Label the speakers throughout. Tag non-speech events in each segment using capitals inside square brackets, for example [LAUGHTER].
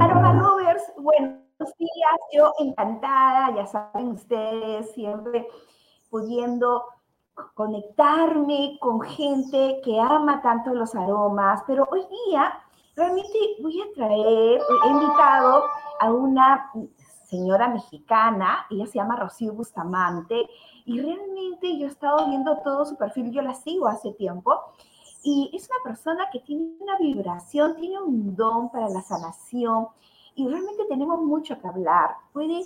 Speaker 1: Aroma Lovers, buenos días, yo encantada, ya saben ustedes, siempre pudiendo conectarme con gente que ama tanto los aromas, pero hoy día realmente voy a traer, he invitado a una señora mexicana, ella se llama Rocío Bustamante, y realmente yo he estado viendo todo su perfil, yo la sigo hace tiempo, y es una persona que tiene una vibración, tiene un don para la sanación, y realmente tenemos mucho que hablar. Puede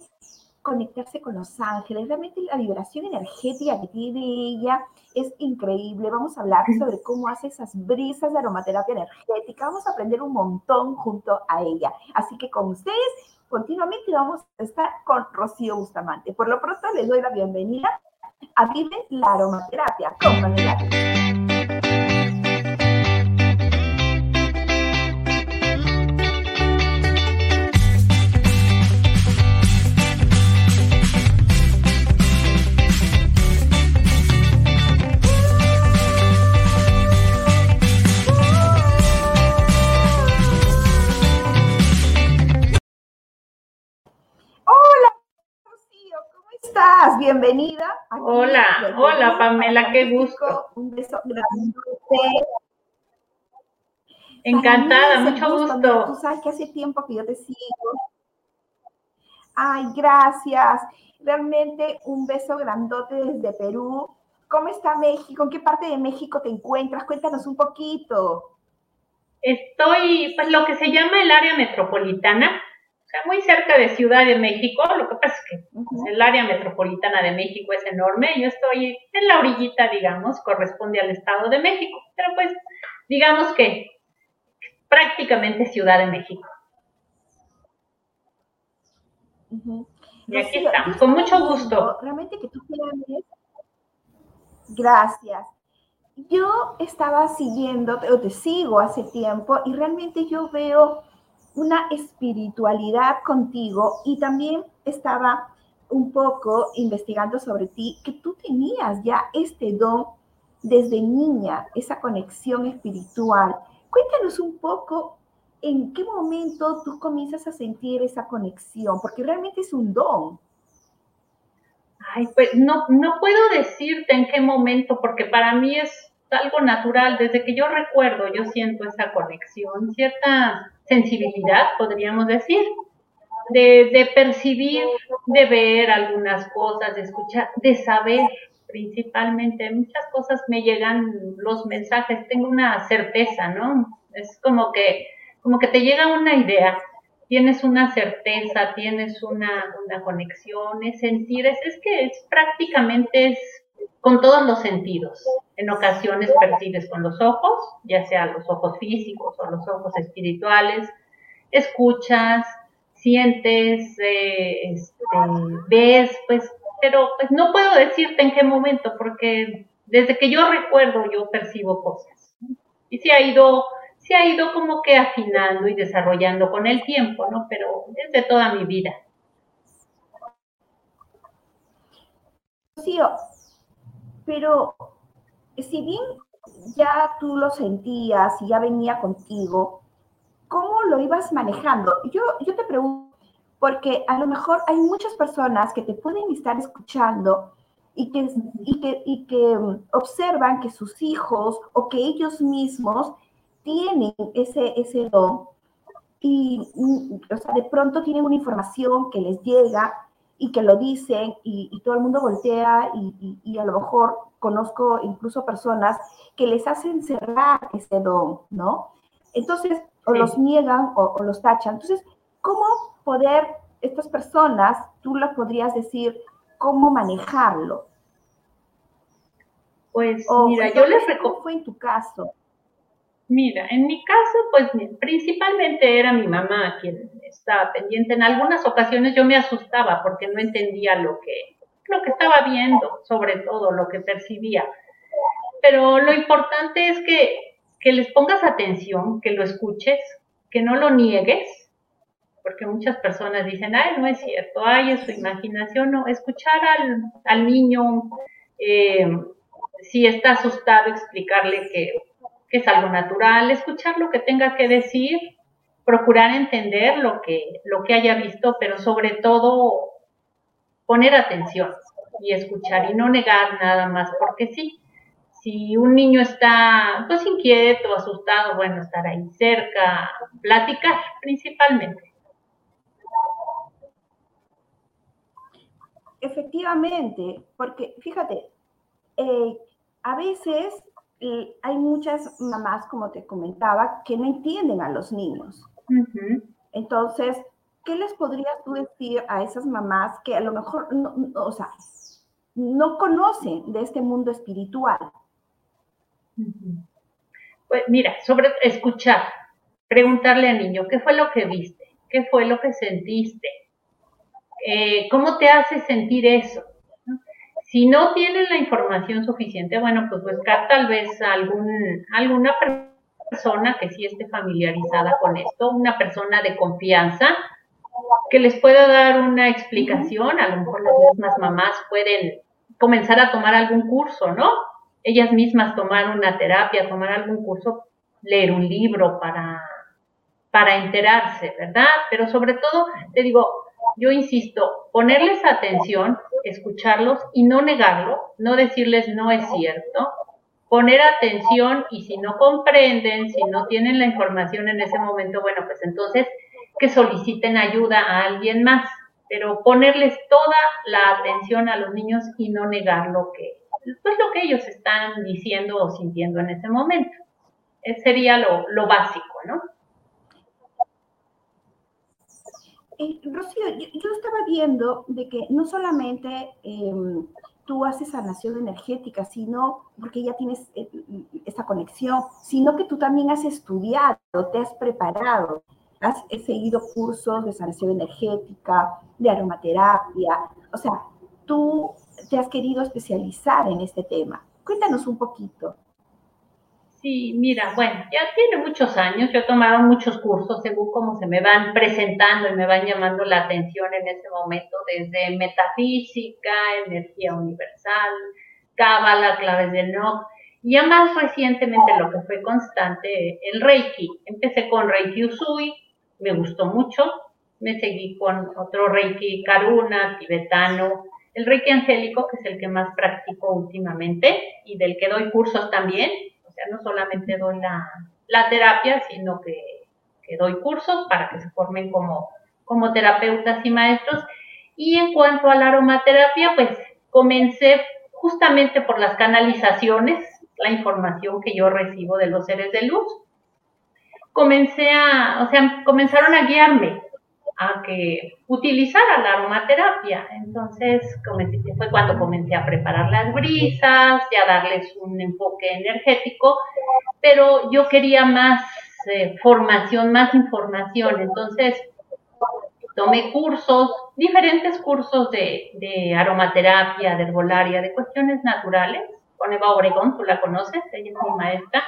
Speaker 1: conectarse con los ángeles, realmente la vibración energética que tiene ella es increíble. Vamos a hablar sobre cómo hace esas brisas de aromaterapia energética, vamos a aprender un montón junto a ella. Así que con ustedes continuamente vamos a estar con Rocío Bustamante. Por lo pronto les doy la bienvenida a Vive la Aromaterapia con Manuela. Estás? Bienvenida.
Speaker 2: hola, hola Pamela, qué gusto.
Speaker 1: Un beso grande.
Speaker 2: Encantada, mucho gusto.
Speaker 1: tú sabes que hace tiempo que yo te sigo. Ay, gracias. Realmente un beso grandote desde Perú. ¿Cómo está México? ¿En qué parte de México te encuentras? Cuéntanos un poquito.
Speaker 2: Estoy, pues lo que se llama el área metropolitana, muy cerca de Ciudad de México, lo que pasa es que pues, el área metropolitana de México es enorme, yo estoy en la orillita, digamos, corresponde al Estado de México, pero pues digamos que prácticamente Ciudad de México. Y aquí estamos, con mucho gusto.
Speaker 1: Realmente que tú quieras. Gracias. Yo estaba siguiendo, o te sigo hace tiempo, y realmente yo veo una espiritualidad contigo y también estaba un poco investigando sobre ti, que tú tenías ya este don desde niña, esa conexión espiritual. Cuéntanos un poco en qué momento tú comienzas a sentir esa conexión, porque realmente es un don.
Speaker 2: Ay, pues no, no puedo decirte en qué momento, porque para mí es algo natural. Desde que yo recuerdo, yo siento esa conexión, cierta sensibilidad, podríamos decir, de, percibir, de ver algunas cosas, de escuchar, de saber principalmente. Muchas cosas me llegan los mensajes, tengo una certeza, ¿no? Es como que, como que te llega una idea, tienes una certeza, tienes una, una conexión, es sentir, es, es que es prácticamente es con todos los sentidos. En ocasiones percibes con los ojos, ya sea los ojos físicos o los ojos espirituales, escuchas, sientes, eh, este, ves, pues, pero pues no puedo decirte en qué momento, porque desde que yo recuerdo yo percibo cosas. Y se ha ido, se ha ido como que afinando y desarrollando con el tiempo, ¿no? Pero desde toda mi vida.
Speaker 1: Sí, pero si bien ya tú lo sentías y ya venía contigo, ¿cómo lo ibas manejando? Yo, yo te pregunto, porque a lo mejor hay muchas personas que te pueden estar escuchando y que, y que, y que observan que sus hijos o que ellos mismos tienen ese, ese don y o sea, de pronto tienen una información que les llega y que lo dicen y, todo el mundo voltea y, a lo mejor conozco incluso personas que les hacen cerrar ese don, ¿no? Entonces, o los niegan o, los tachan. Entonces, ¿cómo poder, estas personas, tú las podrías decir, cómo manejarlo?
Speaker 2: Pues mira, yo les recomiendo...
Speaker 1: fue en tu caso?
Speaker 2: Mira, en mi caso, pues principalmente era mi mamá quien estaba pendiente. En algunas ocasiones yo me asustaba porque no entendía lo que, lo que estaba viendo, sobre todo lo que percibía. Pero lo importante es que, que les pongas atención, que lo escuches, que no lo niegues, porque muchas personas dicen, ay, no es cierto, ay, es su imaginación, no, escuchar al, al niño, eh, si está asustado, explicarle que que es algo natural, escuchar lo que tenga que decir, procurar entender lo que, lo que haya visto, pero sobre todo poner atención y escuchar y no negar nada más porque sí. Si un niño está pues inquieto, asustado, bueno, estar ahí cerca, platicar principalmente.
Speaker 1: Efectivamente, porque fíjate, eh, a veces eh, hay muchas mamás, como te comentaba, que no entienden a los niños. Entonces, ¿qué les podrías tú decir a esas mamás que a lo mejor, no, o sea, no conocen de este mundo espiritual?
Speaker 2: Pues mira, sobre escuchar, preguntarle al niño, ¿qué fue lo que viste? ¿Qué fue lo que sentiste? Eh, ¿Cómo te hace sentir eso? Si no tienen la información suficiente, bueno, pues buscar tal vez algún, alguna persona que sí esté familiarizada con esto, una persona de confianza que les pueda dar una explicación, a lo mejor las mismas mamás pueden comenzar a tomar algún curso, ¿no? Ellas mismas tomar una terapia, tomar algún curso, leer un libro para, para enterarse, ¿verdad? Pero sobre todo, te digo, yo insisto, ponerles atención, escucharlos y no negarlo, no decirles no es cierto, poner atención y si no comprenden, si no tienen la información en ese momento, bueno, pues entonces que soliciten ayuda a alguien más, pero ponerles toda la atención a los niños y no negar lo que, pues lo que ellos están diciendo o sintiendo en ese momento. Ese sería lo, lo básico, ¿no?
Speaker 1: Eh, Rocío, yo, estaba viendo de que no solamente em, tú haces sanación energética, sino porque ya tienes eh, esa conexión, sino que tú también has estudiado, te has preparado, has seguido cursos de sanación energética, de aromaterapia, o sea, tú te has querido especializar en este tema. Cuéntanos un poquito.
Speaker 2: Sí, mira, bueno, ya tiene muchos años, yo he tomado muchos cursos según cómo se me van presentando y me van llamando la atención en ese momento, desde metafísica, energía universal, cábala, claves de no, y ya más recientemente lo que fue constante, el Reiki. Empecé con Reiki Usui, me gustó mucho, me seguí con otro Reiki Karuna, tibetano, el Reiki angélico, que es el que más practico últimamente y del que doy cursos también, o sea, no solamente doy la, terapia, sino que, doy cursos para que se formen como, como terapeutas y maestros. Y en cuanto a la aromaterapia, pues comencé justamente por las canalizaciones, la información que yo recibo de los seres de luz. Comencé a, o sea, comenzaron a guiarme a que utilizara la aromaterapia. Entonces fue cuando comencé a preparar las brisas y a darles un enfoque energético, pero yo quería más eh, formación, más información. Entonces tomé cursos, diferentes cursos de, de, aromaterapia, de herbolaria, de cuestiones naturales, con Eva Obregón, tú la conoces, ella es mi maestra.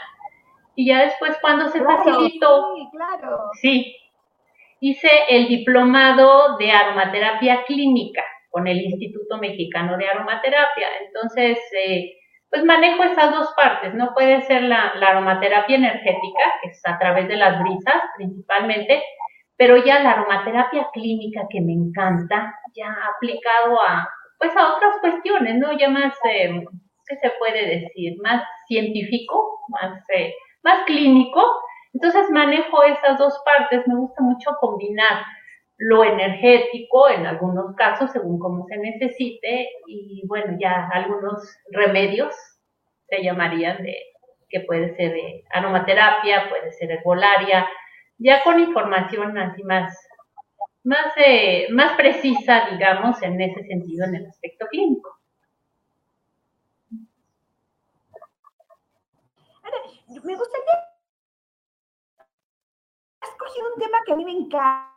Speaker 2: Y ya después cuando se facilitó,
Speaker 1: sí, claro.
Speaker 2: sí, hice el diplomado de aromaterapia clínica con el Instituto Mexicano de Aromaterapia. Entonces, eh, pues manejo esas dos partes, ¿no? Puede ser la, aromaterapia energética, que es a través de las brisas principalmente, pero ya la aromaterapia clínica que me encanta, ya aplicado a, pues a otras cuestiones, ¿no? Ya más, eh, ¿qué se puede decir? Más científico, más, eh, más clínico, entonces manejo esas dos partes, me gusta mucho combinar lo energético en algunos casos según cómo se necesite y bueno, ya algunos remedios se llamarían de que puede ser de aromaterapia, puede ser herbolaria, ya con información así más más, eh, más precisa, digamos, en ese sentido, en el aspecto clínico.
Speaker 1: me gustaría escogido un tema que a mí me encanta.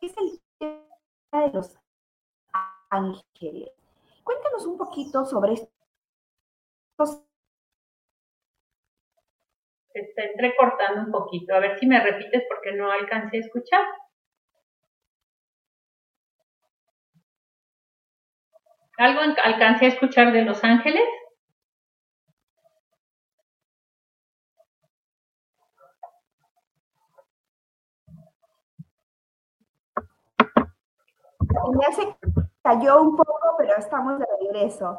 Speaker 1: Es el tema de los ángeles. Cuéntanos un poquito sobre estos.
Speaker 2: Se está entrecortando un poquito. A ver si me repites porque no alcancé a escuchar. ¿Algo alcancé a escuchar de Los Ángeles?
Speaker 1: Ya se cayó un poco, pero estamos de regreso.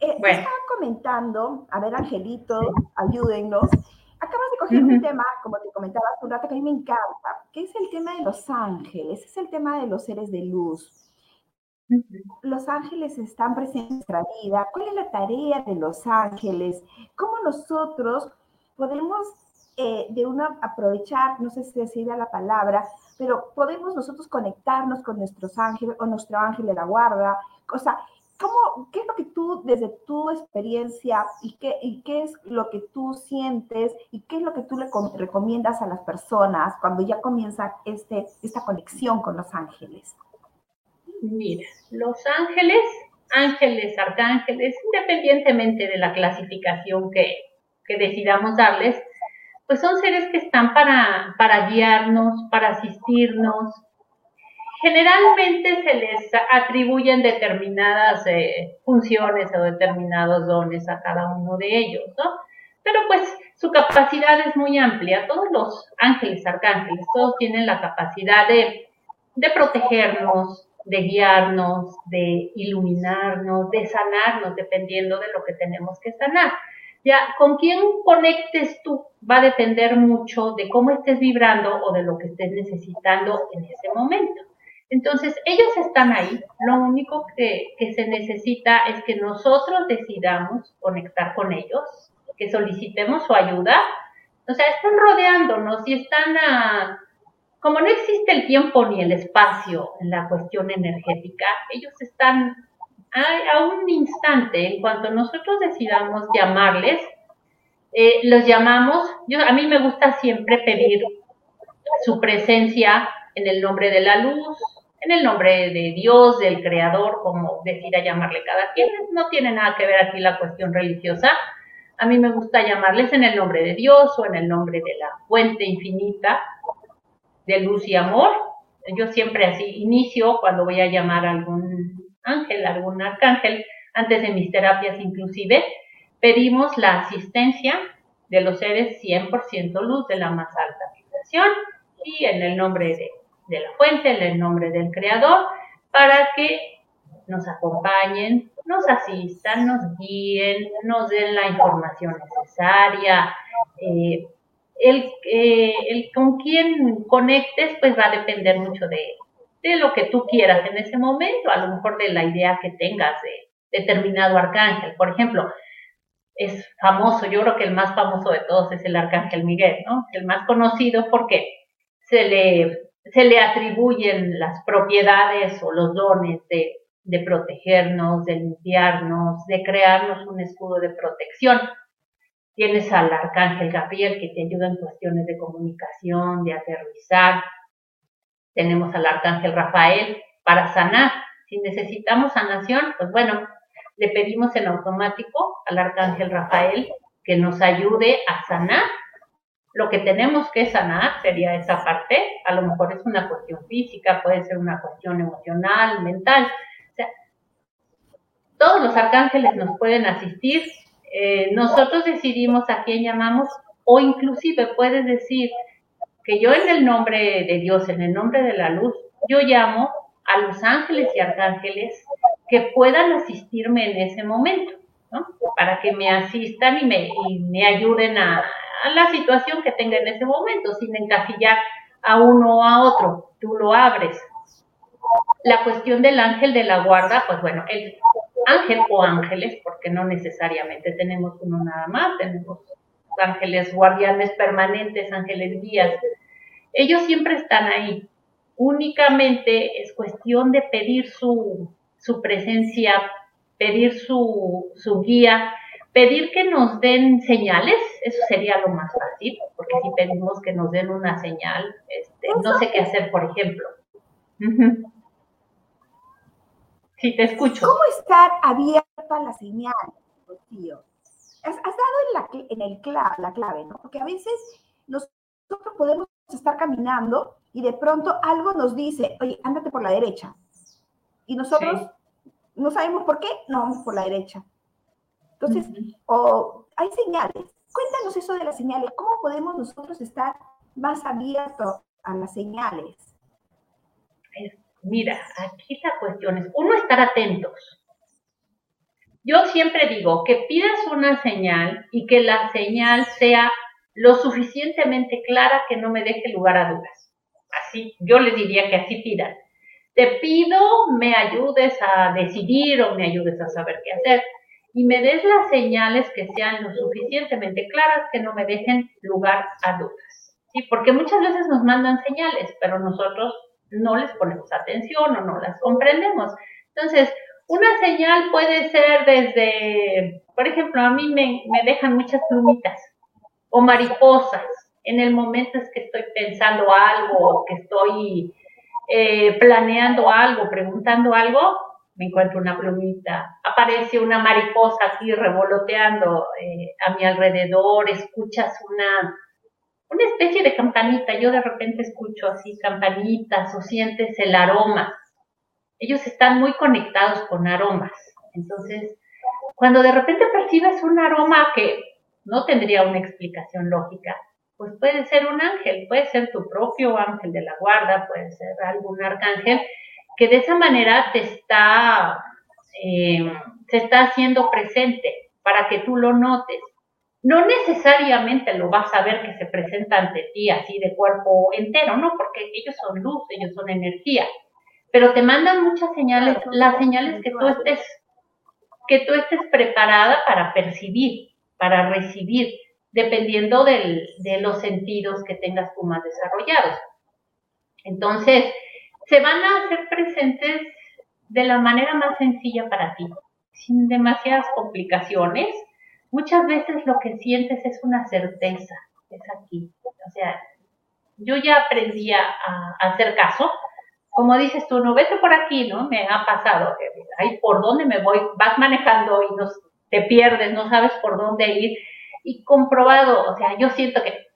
Speaker 1: Eh, Estaba comentando, a ver, Angelito, ayúdennos. Acabas de coger un tema, como te comentaba hace un rato, que a mí me encanta, que es el tema de los ángeles, es el tema de los seres de luz. Los ángeles están presentes en nuestra vida. ¿Cuál es la tarea de los ángeles? ¿Cómo nosotros podemos eh, de una aprovechar, no sé si decir la palabra, pero podemos nosotros conectarnos con nuestros ángeles o nuestro ángel de la guarda? O sea, ¿cómo, ¿qué es lo que tú, desde tu experiencia, y qué, y qué es lo que tú sientes, y qué es lo que tú le recomiendas a las personas cuando ya comienza este, esta conexión con los ángeles?
Speaker 2: Mira, los ángeles, ángeles, arcángeles, independientemente de la clasificación que, decidamos darles, pues son seres que están para, para guiarnos, para asistirnos. Generalmente se les atribuyen determinadas eh, funciones o determinados dones a cada uno de ellos, ¿no? Pero pues su capacidad es muy amplia. Todos los ángeles, arcángeles, todos tienen la capacidad de, de protegernos, de guiarnos, de iluminarnos, de sanarnos, dependiendo de lo que tenemos que sanar. Ya, con quién conectes tú va a depender mucho de cómo estés vibrando o de lo que estés necesitando en ese momento. Entonces, ellos están ahí. Lo único que, se necesita es que nosotros decidamos conectar con ellos, que solicitemos su ayuda. O sea, están rodeándonos y están a como no existe el tiempo ni el espacio en la cuestión energética, ellos están a, un instante, en cuanto nosotros decidamos llamarles, eh, los llamamos, yo, a mí me gusta siempre pedir su presencia en el nombre de la luz, en el nombre de Dios, del Creador, como decida llamarle cada quien. No tiene nada que ver aquí la cuestión religiosa. A mí me gusta llamarles en el nombre de Dios o en el nombre de la fuente infinita, de luz y amor. Yo siempre así inicio cuando voy a llamar a algún ángel, algún arcángel, antes de mis terapias inclusive, pedimos la asistencia de los seres 100% luz de la más alta vibración y en el nombre de, la fuente, en el nombre del creador, para que nos acompañen, nos asistan, nos guíen, nos den la información necesaria, eh, el, eh, el con quién conectes, pues va a depender mucho de, de lo que tú quieras en ese momento, a lo mejor de la idea que tengas de determinado arcángel. Por ejemplo, es famoso, yo creo que el más famoso de todos es el arcángel Miguel, ¿no? El más conocido porque se le, se le atribuyen las propiedades o los dones de, de protegernos, de limpiarnos, de crearnos un escudo de protección. Tienes al arcángel Gabriel que te ayuda en cuestiones de comunicación, de aterrizar. Tenemos al arcángel Rafael para sanar. Si necesitamos sanación, pues bueno, le pedimos en automático al arcángel Rafael que nos ayude a sanar. Lo que tenemos que sanar sería esa parte. A lo mejor es una cuestión física, puede ser una cuestión emocional, mental. O sea, todos los arcángeles nos pueden asistir eh, nosotros decidimos a quién llamamos o inclusive puedes decir que yo en el nombre de Dios, en el nombre de la luz, yo llamo a los ángeles y arcángeles que puedan asistirme en ese momento, ¿no? Para que me asistan y me, ayuden a, a, la situación que tenga en ese momento, sin encasillar a uno o a otro. Tú lo abres. La cuestión del ángel de la guarda, pues bueno, el, ángel o ángeles, porque no necesariamente tenemos uno nada más, tenemos ángeles guardianes permanentes, ángeles guías. Ellos siempre están ahí. Únicamente es cuestión de pedir su, presencia, pedir su, guía, pedir que nos den señales, eso sería lo más fácil, porque si pedimos que nos den una señal, este, no sé qué hacer, por ejemplo. Sí, te escucho.
Speaker 1: ¿Cómo estar abierta la señal, tío? Has, dado en, la, en el la clave, ¿no? Porque a veces nosotros podemos estar caminando y de pronto algo nos dice, oye, ándate por la derecha. Y nosotros no sabemos por qué, no vamos por la derecha. Entonces, o hay señales. Cuéntanos eso de las señales. ¿Cómo podemos nosotros estar más abiertos a las señales?
Speaker 2: Mira, aquí la cuestión es, uno, estar atentos. Yo siempre digo que pidas una señal y que la señal sea lo suficientemente clara que no me deje lugar a dudas. Así, yo les diría que así pidan. Te pido me ayudes a decidir o me ayudes a saber qué hacer y me des las señales que sean lo suficientemente claras que no me dejen lugar a dudas. ¿sí? Porque muchas veces nos mandan señales, pero nosotros no les ponemos atención o no las comprendemos. Entonces, una señal puede ser desde, por ejemplo, a mí me, dejan muchas plumitas o mariposas en el momento es que estoy pensando algo que estoy eh, planeando algo, preguntando algo, me encuentro una plumita, aparece una mariposa así revoloteando eh, a mi alrededor, escuchas una, una especie de campanita, yo de repente escucho así campanitas o sientes el aroma. Ellos están muy conectados con aromas. Entonces, cuando de repente percibes un aroma que no tendría una explicación lógica, pues puede ser un ángel, puede ser tu propio ángel de la guarda, puede ser algún arcángel que de esa manera te está, eh, se está haciendo presente para que tú lo notes. No necesariamente lo vas a ver que se presenta ante ti así de cuerpo entero, ¿no? Porque ellos son luz, ellos son energía. Pero te mandan muchas señales, las señales que tú estés, que tú estés preparada para percibir, para recibir, dependiendo del, de los sentidos que tengas tú más desarrollados. Entonces, se van a hacer presentes de la manera más sencilla para ti, sin demasiadas complicaciones. Muchas veces lo que sientes es una certeza, es aquí. O sea, yo ya aprendí a, hacer caso. Como dices tú, no vete por aquí, ¿no? Me ha pasado. Ay, ¿por dónde me voy? Vas manejando y no, te pierdes, no sabes por dónde ir. Y comprobado, o sea, yo siento que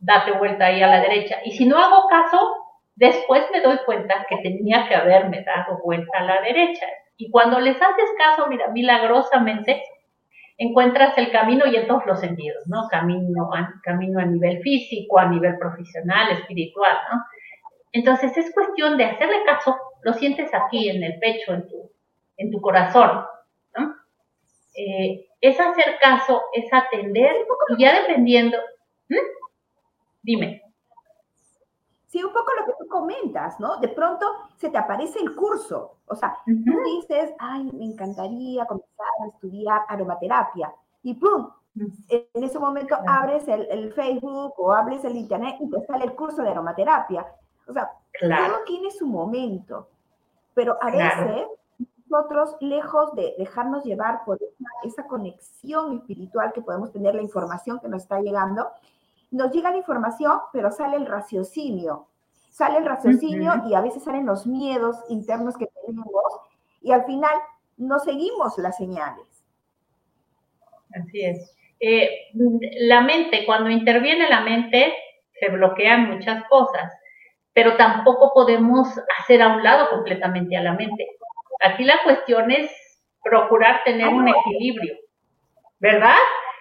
Speaker 2: date vuelta ahí a la derecha. Y si no hago caso, Después me doy cuenta que tenía que haberme dado vuelta a la derecha. Y cuando les haces caso, mira, milagrosamente encuentras el camino y en todos los sentidos, ¿no? Camino a, camino a nivel físico, a nivel profesional, espiritual, ¿no? Entonces es cuestión de hacerle caso, lo sientes aquí en el pecho, en tu, en tu corazón, ¿no? Eh, es hacer caso, es atender y ya dependiendo, dime.
Speaker 1: Sí, un poco lo que tú comentas, ¿no? De pronto se te aparece el curso. O sea, tú dices, ay, me encantaría comenzar a estudiar aromaterapia. Y ¡pum! En ese momento abres el, Facebook o abres el Internet y te sale el curso de aromaterapia. O sea, todo tiene su momento. Pero a veces nosotros, lejos de dejarnos llevar por esa, conexión espiritual que podemos tener, la información que nos está llegando, nos llega la información, pero sale el raciocinio. Sale el raciocinio y a veces salen los miedos internos que tenemos y al final no seguimos las señales.
Speaker 2: Así es. Eh, la mente, cuando interviene la mente, se bloquean muchas cosas, pero tampoco podemos hacer a un lado completamente a la mente. Aquí la cuestión es procurar tener un equilibrio, ¿verdad?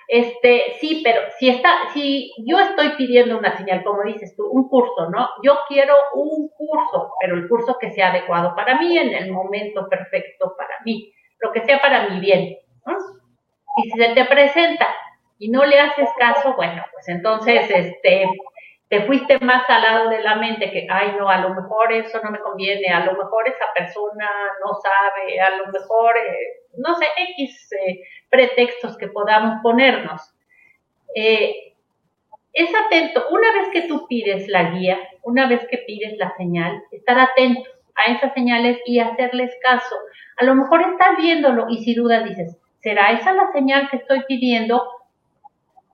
Speaker 2: Este, sí, pero si está, si yo estoy pidiendo una señal, como dices tú, un curso, ¿no? Yo quiero un curso, pero el curso que sea adecuado para mí, en el momento perfecto para mí, lo que sea para mi bien, ¿no? Y si se te presenta y no le haces caso, bueno, pues entonces, este, te fuiste más al lado de la mente que, ay, no, a lo mejor eso no me conviene, a lo mejor esa persona no sabe, a lo mejor, eh, no sé, X eh, pretextos que podamos ponernos. Eh, es atento, una vez que tú pides la guía, una vez que pides la señal, estar atento a esas señales y hacerles caso. A lo mejor estás viéndolo y si dudas dices, ¿será esa la señal que estoy pidiendo?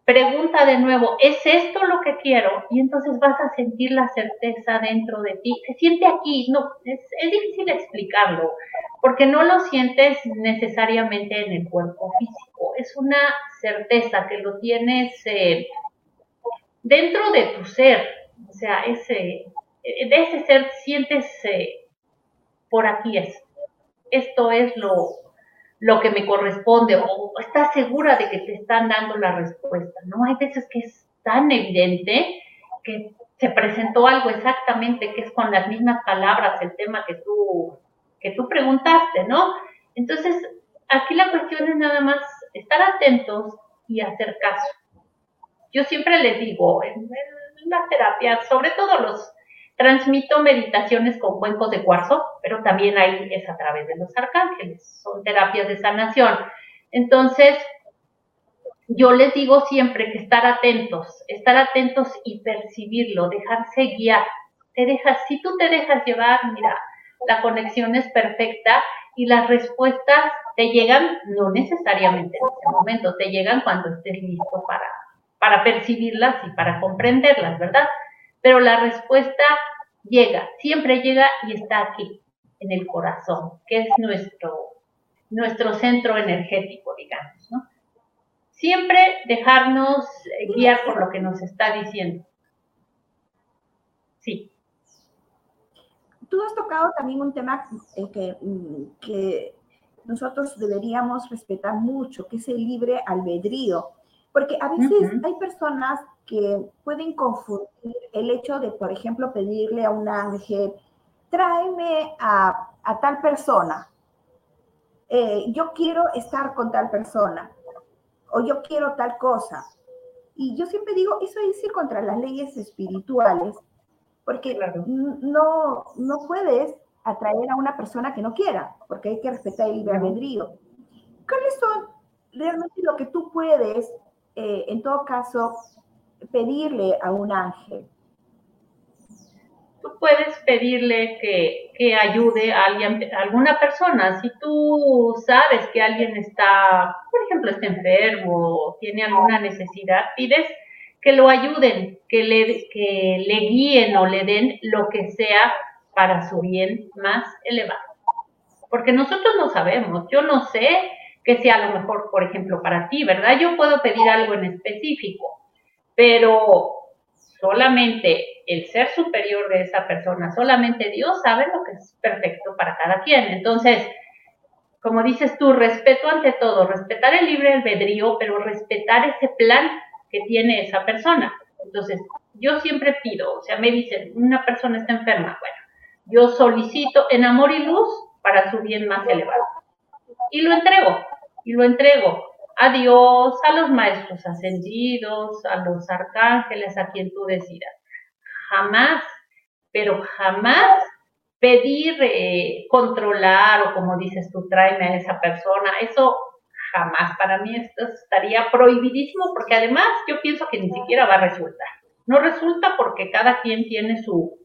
Speaker 2: Pregunta de nuevo, ¿es esto lo que quiero? Y entonces vas a sentir la certeza dentro de ti. Se siente aquí, no, es, difícil explicarlo, porque no lo sientes necesariamente en el cuerpo físico. Es una certeza que lo tienes eh, dentro de tu ser. O sea, ese, de ese ser sientes, eh, por aquí es. esto es lo, lo que me corresponde o estás segura de que te están dando la respuesta, ¿no? Hay veces que es tan evidente que se presentó algo exactamente que es con las mismas palabras el tema que tú, que tú preguntaste, ¿no? Entonces, aquí la cuestión es nada más estar atentos y hacer caso. Yo siempre les digo, en, en las terapias, sobre todo los, transmito meditaciones con cuencos de cuarzo, pero también ahí es a través de los arcángeles, son terapias de sanación. Entonces, yo les digo siempre que estar atentos, estar atentos y percibirlo, dejarse guiar. Te dejas, si tú te dejas llevar, mira, la conexión es perfecta y las respuestas te llegan no necesariamente en ese momento, te llegan cuando estés listo para, para percibirlas y para comprenderlas, ¿verdad? Pero la respuesta llega, siempre llega y está aquí, en el corazón, que es nuestro, nuestro centro energético, digamos, ¿no? Siempre dejarnos guiar por lo que nos está diciendo. Sí.
Speaker 1: Tú has tocado también un tema que, que nosotros deberíamos respetar mucho, que es el libre albedrío, porque a veces hay personas que pueden confundir el hecho de, por ejemplo, pedirle a un ángel, tráeme a, tal persona, eh, yo quiero estar con tal persona, o yo quiero tal cosa. Y yo siempre digo, eso es ir contra las leyes espirituales, porque no, no puedes atraer a una persona que no quiera, porque hay que respetar el libre albedrío. ¿Cuáles son realmente lo que tú puedes, eh, en todo caso, pedirle a un ángel?
Speaker 2: Tú puedes pedirle que, que ayude a, alguien, a alguna persona. Si tú sabes que alguien está, por ejemplo, está enfermo tiene alguna necesidad, pides que lo ayuden, que le, que le guíen o le den lo que sea para su bien más elevado. Porque nosotros no sabemos, yo no sé que sea lo mejor, por ejemplo, para ti, ¿verdad? Yo puedo pedir algo en específico, pero solamente el ser superior de esa persona, solamente Dios sabe lo que es perfecto para cada quien. Entonces, como dices tú, respeto ante todo, respetar el libre albedrío, pero respetar ese plan que tiene esa persona. Entonces, yo siempre pido, o sea, me dicen, una persona está enferma, bueno, yo solicito en amor y luz para su bien más elevado. Y lo entrego, y lo entrego a Dios, a los maestros ascendidos, a los arcángeles, a quien tú decidas. Jamás, pero jamás pedir eh, controlar o como dices tú, tráeme a esa persona, eso jamás. Para mí esto estaría prohibidísimo porque además yo pienso que ni siquiera va a resultar. No resulta porque cada quien tiene su,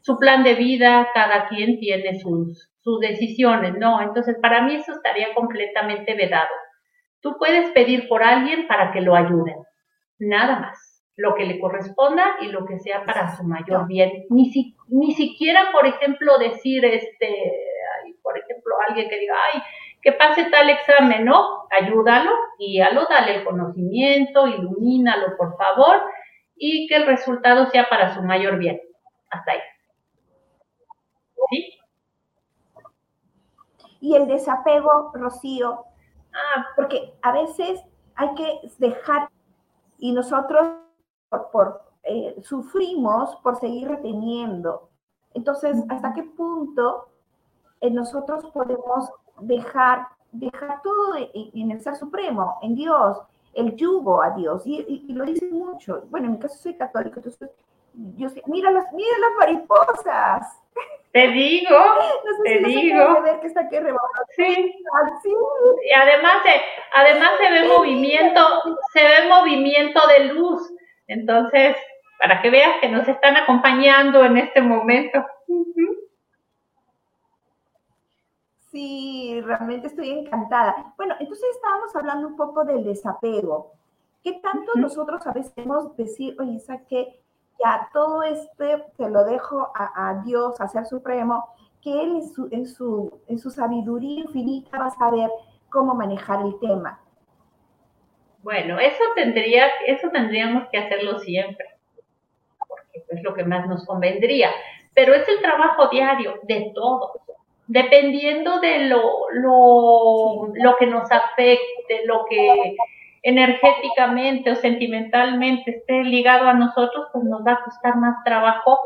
Speaker 2: su plan de vida, cada quien tiene sus, sus decisiones, ¿no? Entonces para mí eso estaría completamente vedado. Tú puedes pedir por alguien para que lo ayuden, nada más, lo que le corresponda y lo que sea para su mayor bien. Ni, ni siquiera, por ejemplo, decir, este, por ejemplo, alguien que diga, ay, que pase tal examen, ¿no? Ayúdalo, guíalo, dale el conocimiento, ilumínalo, por favor, y que el resultado sea para su mayor bien. Hasta ahí. ¿Sí?
Speaker 1: Y el desapego, Rocío, porque a veces hay que dejar y nosotros por, eh, sufrimos por seguir reteniendo. Entonces, ¿hasta qué punto eh, nosotros podemos dejar, dejar todo en, el Ser Supremo, en Dios, el yugo a Dios? Y, lo dicen mucho. Bueno, en mi caso soy católico, entonces yo sé, mira las, mira las mariposas.
Speaker 2: Te digo, [LAUGHS] te digo.
Speaker 1: sí.
Speaker 2: Y además se, además se ve movimiento, se ve movimiento de luz. Entonces, para que veas que nos están acompañando en este momento.
Speaker 1: Sí, realmente estoy encantada. Bueno, entonces estábamos hablando un poco del desapego. ¿Qué tanto nosotros a veces hemos decir, oye, ¿sabes qué? Ya todo este se lo dejo a, Dios, a Ser Supremo, que Él en su, en, su, sabiduría infinita va a saber cómo manejar el tema.
Speaker 2: Bueno, eso, tendría, eso tendríamos que hacerlo siempre, porque es lo que más nos convendría, pero es el trabajo diario de todos, dependiendo de lo, lo, lo que nos afecte, lo que energéticamente o sentimentalmente esté ligado a nosotros, pues nos va a costar más trabajo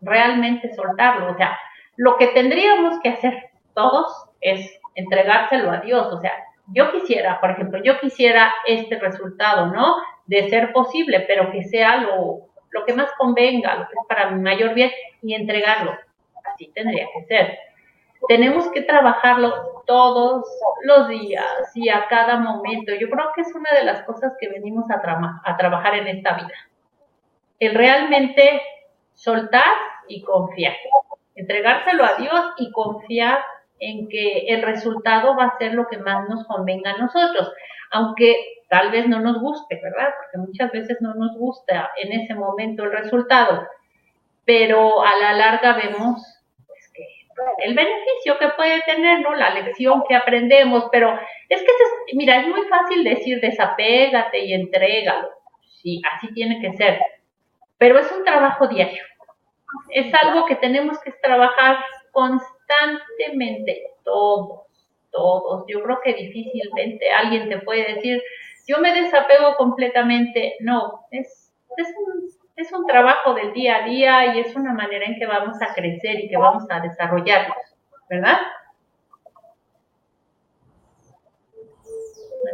Speaker 2: realmente soltarlo. O sea, lo que tendríamos que hacer todos es entregárselo a Dios. O sea, yo quisiera, por ejemplo, yo quisiera este resultado, ¿no? De ser posible, pero que sea lo, lo que más convenga, lo que es para mi mayor bien y entregarlo. Así tendría que ser. Tenemos que trabajarlo todos los días y a cada momento. Yo creo que es una de las cosas que venimos a, a trabajar en esta vida. El realmente soltar y confiar. Entregárselo a Dios y confiar en que el resultado va a ser lo que más nos convenga a nosotros, aunque tal vez no nos guste, ¿verdad? Porque muchas veces no nos gusta en ese momento el resultado, pero a la larga vemos el beneficio que puede tener, ¿no? La lección que aprendemos, pero es que, mira, es muy fácil decir desapégate y entrégalo, sí, así tiene que ser, pero es un trabajo diario, es algo que tenemos que trabajar constantemente, todos, todos. Yo creo que difícilmente alguien te puede decir, yo me desapego completamente. No, es, es, un, es un trabajo del día a día y es una manera en que vamos a crecer y que vamos a desarrollarnos, ¿verdad?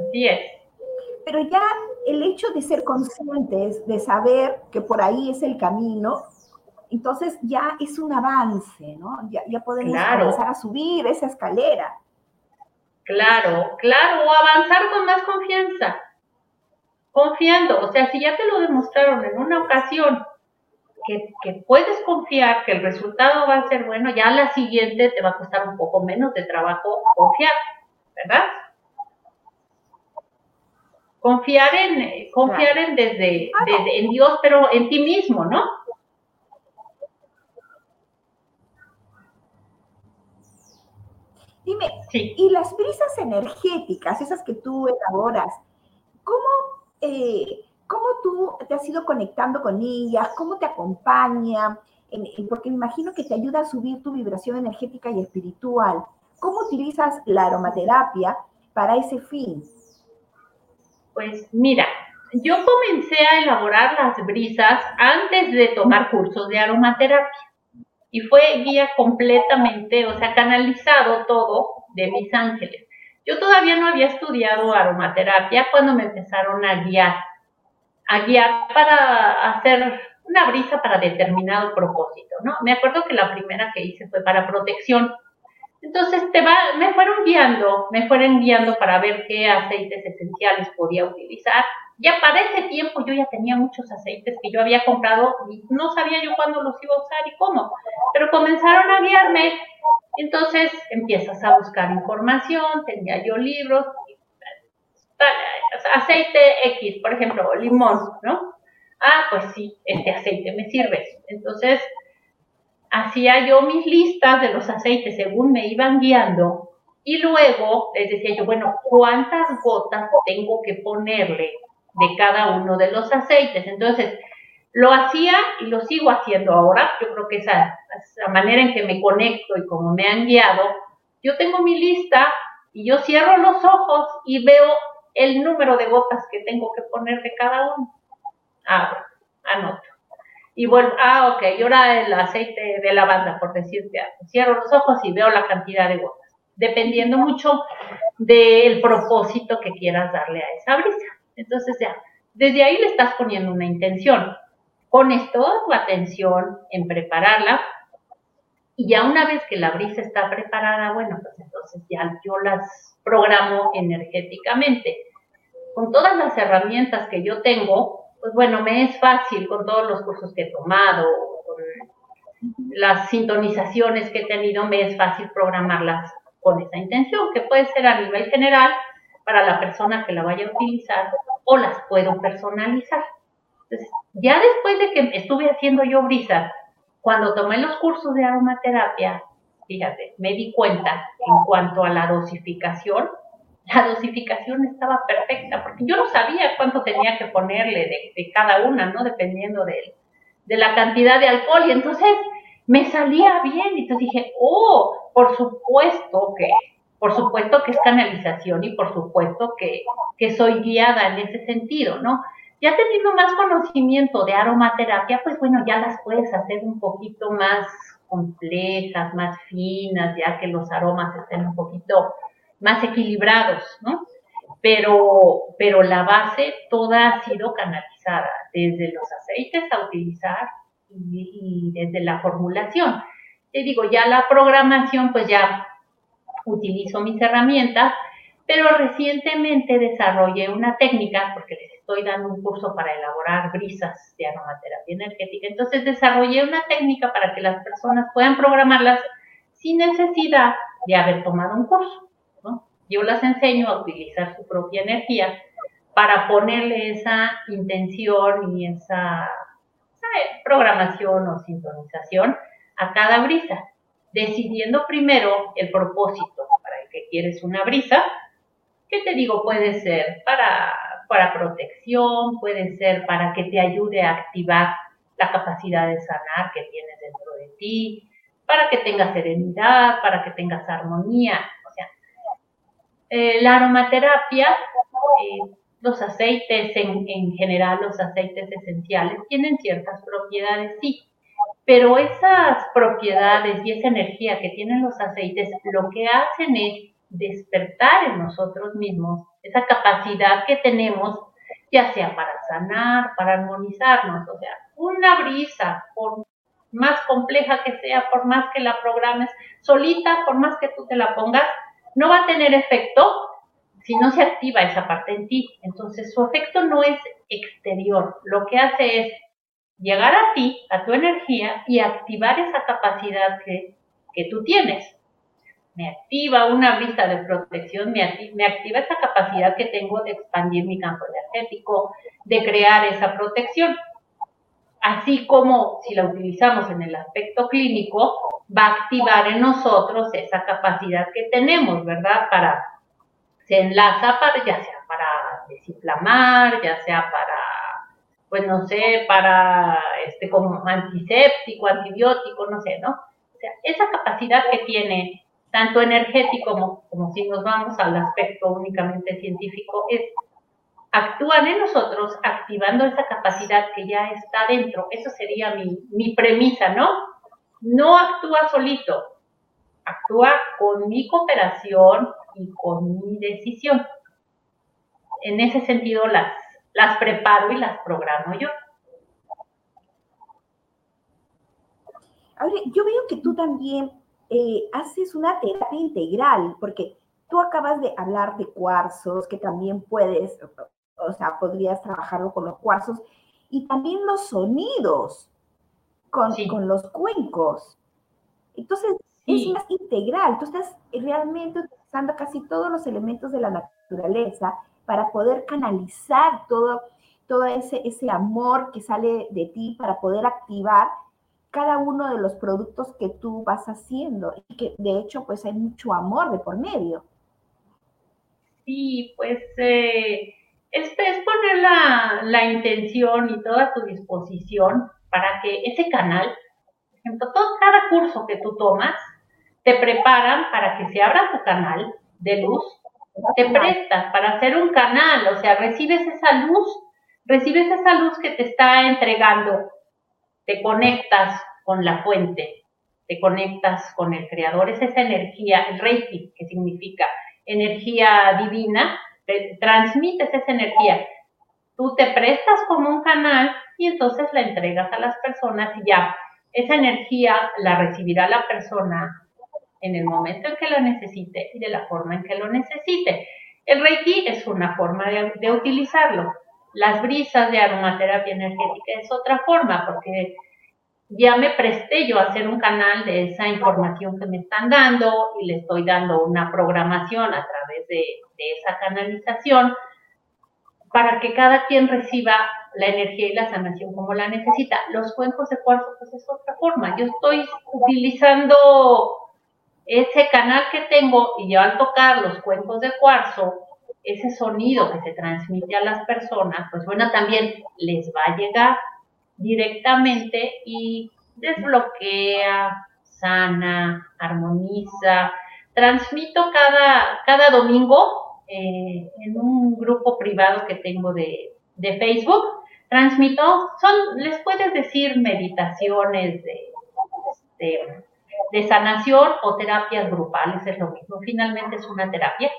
Speaker 2: Así es.
Speaker 1: Pero ya el hecho de ser conscientes, de saber que por ahí es el camino, entonces ya es un avance, ¿no? Ya, ya podemos comenzar a subir esa escalera.
Speaker 2: Claro, claro, o avanzar con más confianza, confiando, o sea, si ya te lo demostraron en una ocasión, que, que, puedes confiar que el resultado va a ser bueno, ya la siguiente te va a costar un poco menos de trabajo confiar, ¿verdad? Confiar en, confiar en desde, desde, en Dios, pero en ti mismo, ¿no?
Speaker 1: Dime, y las brisas energéticas, esas que tú elaboras, ¿cómo, eh, ¿cómo tú te has ido conectando con ellas? ¿Cómo te acompaña? porque me imagino que te ayuda a subir tu vibración energética y espiritual. ¿Cómo utilizas la aromaterapia para ese fin?
Speaker 2: Pues mira, yo comencé a elaborar las brisas antes de tomar cursos de aromaterapia y fue guía completamente, o sea, canalizado todo de mis ángeles. Yo todavía no había estudiado aromaterapia cuando me empezaron a guiar, a guiar para hacer una brisa para determinado propósito, ¿no? Me acuerdo que la primera que hice fue para protección. Entonces te va, me fueron guiando, me fueron guiando para ver qué aceites esenciales podía utilizar ya para ese tiempo yo ya tenía muchos aceites que yo había comprado y no sabía yo cuándo los iba a usar y cómo, pero comenzaron a guiarme. Entonces empiezas a buscar información, tenía yo libros, aceite X, por ejemplo, limón, ¿no? Ah, pues sí, este aceite me sirve. Entonces, hacía yo mis listas de los aceites según me iban guiando y luego les decía yo, bueno, ¿cuántas gotas tengo que ponerle de cada uno de los aceites. Entonces, lo hacía y lo sigo haciendo ahora. Yo creo que esa, la manera en que me conecto y como me han guiado, yo tengo mi lista y yo cierro los ojos y veo el número de gotas que tengo que poner de cada uno. Ah, anoto. Y vuelvo, ah, ok, y ahora el aceite de lavanda, por decirte algo. Cierro los ojos y veo la cantidad de gotas, dependiendo mucho del propósito que quieras darle a esa brisa. Entonces ya, desde ahí le estás poniendo una intención. Pones toda tu atención en prepararla y ya una vez que la brisa está preparada, bueno, pues entonces ya yo las programo energéticamente. Con todas las herramientas que yo tengo, pues bueno, me es fácil con todos los cursos que he tomado, las sintonizaciones que he tenido, me es fácil programarlas con esa intención, que puede ser a nivel general para la persona que la vaya a utilizar o las puedo personalizar. Ya después de que estuve haciendo yo brisa, cuando tomé los cursos de aromaterapia, fíjate, me di cuenta en cuanto a la dosificación, la dosificación estaba perfecta, porque yo no sabía cuánto tenía que ponerle de, cada una, ¿no? Dependiendo de, de la cantidad de alcohol. Y entonces me salía bien. Y entonces dije, oh, por supuesto que, por supuesto que es canalización y por supuesto que, que soy guiada en ese sentido, ¿no? Ya teniendo más conocimiento de aromaterapia, pues bueno, ya las puedes hacer un poquito más complejas, más finas, ya que los aromas estén un poquito más equilibrados, ¿no? Pero, pero la base toda ha sido canalizada, desde los aceites a utilizar y, desde la formulación. Te digo, ya la programación, pues ya utilizo mis herramientas, pero recientemente desarrollé una técnica, porque les estoy dando un curso para elaborar brisas de aromaterapia energética, entonces desarrollé una técnica para que las personas puedan programarlas sin necesidad de haber tomado un curso. Yo las enseño a utilizar su propia energía para ponerle esa intención y esa programación o sintonización a cada brisa, decidiendo primero el propósito para el que quieres una brisa, que te digo puede ser para, para protección, puede ser para que te ayude a activar la capacidad de sanar que tienes dentro de ti, para que tengas serenidad, para que tengas armonía, eh, la aromaterapia, eh, los aceites en, general, los aceites esenciales, tienen ciertas propiedades, sí, pero esas propiedades y esa energía que tienen los aceites lo que hacen es despertar en nosotros mismos esa capacidad que tenemos, ya sea para sanar, para armonizarnos, o sea, una brisa, por más compleja que sea, por más que la programes solita, por más que tú te la pongas, no va a tener efecto si no se activa esa parte en ti. Entonces su efecto no es exterior, lo que hace es llegar a ti, a tu energía y activar esa capacidad que, tú tienes. Me activa una brisa de protección, me, me activa esa capacidad que tengo de expandir mi campo energético, de crear esa protección así como si la utilizamos en el aspecto clínico, va a activar en nosotros esa capacidad que tenemos, ¿verdad? Para, se enlaza para, ya sea para desinflamar, ya sea para, pues no sé, para, este, como antiséptico, antibiótico, no sé, ¿no? O sea, esa capacidad que tiene tanto energético como, como si nos vamos al aspecto únicamente científico, es actúan en nosotros activando esa capacidad que ya está dentro. Eso sería mi, mi premisa, ¿no? No actúa solito, actúa con mi cooperación y con mi decisión. En ese sentido las, las preparo y las programo yo.
Speaker 1: Ahora, yo veo que tú también eh, haces una terapia integral, porque tú acabas de hablar de cuarzos, que también puedes, o sea, podrías trabajarlo con los cuarzos y también los sonidos con, con los cuencos. Entonces, es más integral. Tú estás realmente utilizando casi todos los elementos de la naturaleza para poder canalizar todo, todo ese, ese amor que sale de ti para poder activar cada uno de los productos que tú vas haciendo y que de hecho pues hay mucho amor de por medio.
Speaker 2: Sí, pues eh, este es poner la, intención y toda tu disposición para que ese canal, por ejemplo, todo, cada curso que tú tomas, te preparan para que se abra tu canal de luz, te prestas para hacer un canal, o sea, recibes esa luz, recibes esa luz que te está entregando, te conectas con la fuente, te conectas con el creador, es esa energía, el Reiki, que significa energía divina, transmites esa energía. Tú te prestas como un canal y entonces la entregas a las personas y ya esa energía la recibirá la persona en el momento en que lo necesite y de la forma en que lo necesite. El Reiki es una forma de, de utilizarlo. Las brisas de aromaterapia energética es otra forma porque ya me presté yo a hacer un canal de esa información que me están dando y le estoy dando una programación a través de, esa canalización para que cada quien reciba la energía y la sanación como la necesita. Los cuencos de cuarzo, pues es otra forma. Yo estoy utilizando ese canal que tengo y ya al tocar los cuencos de cuarzo, ese sonido que se transmite a las personas, pues bueno, también les va a llegar directamente y desbloquea, sana, armoniza. Transmito cada, cada domingo eh, en un grupo privado que tengo de, de Facebook. Transmito, son, les puedes decir meditaciones de, de, de sanación o terapias grupales, es lo mismo. Finalmente es una terapia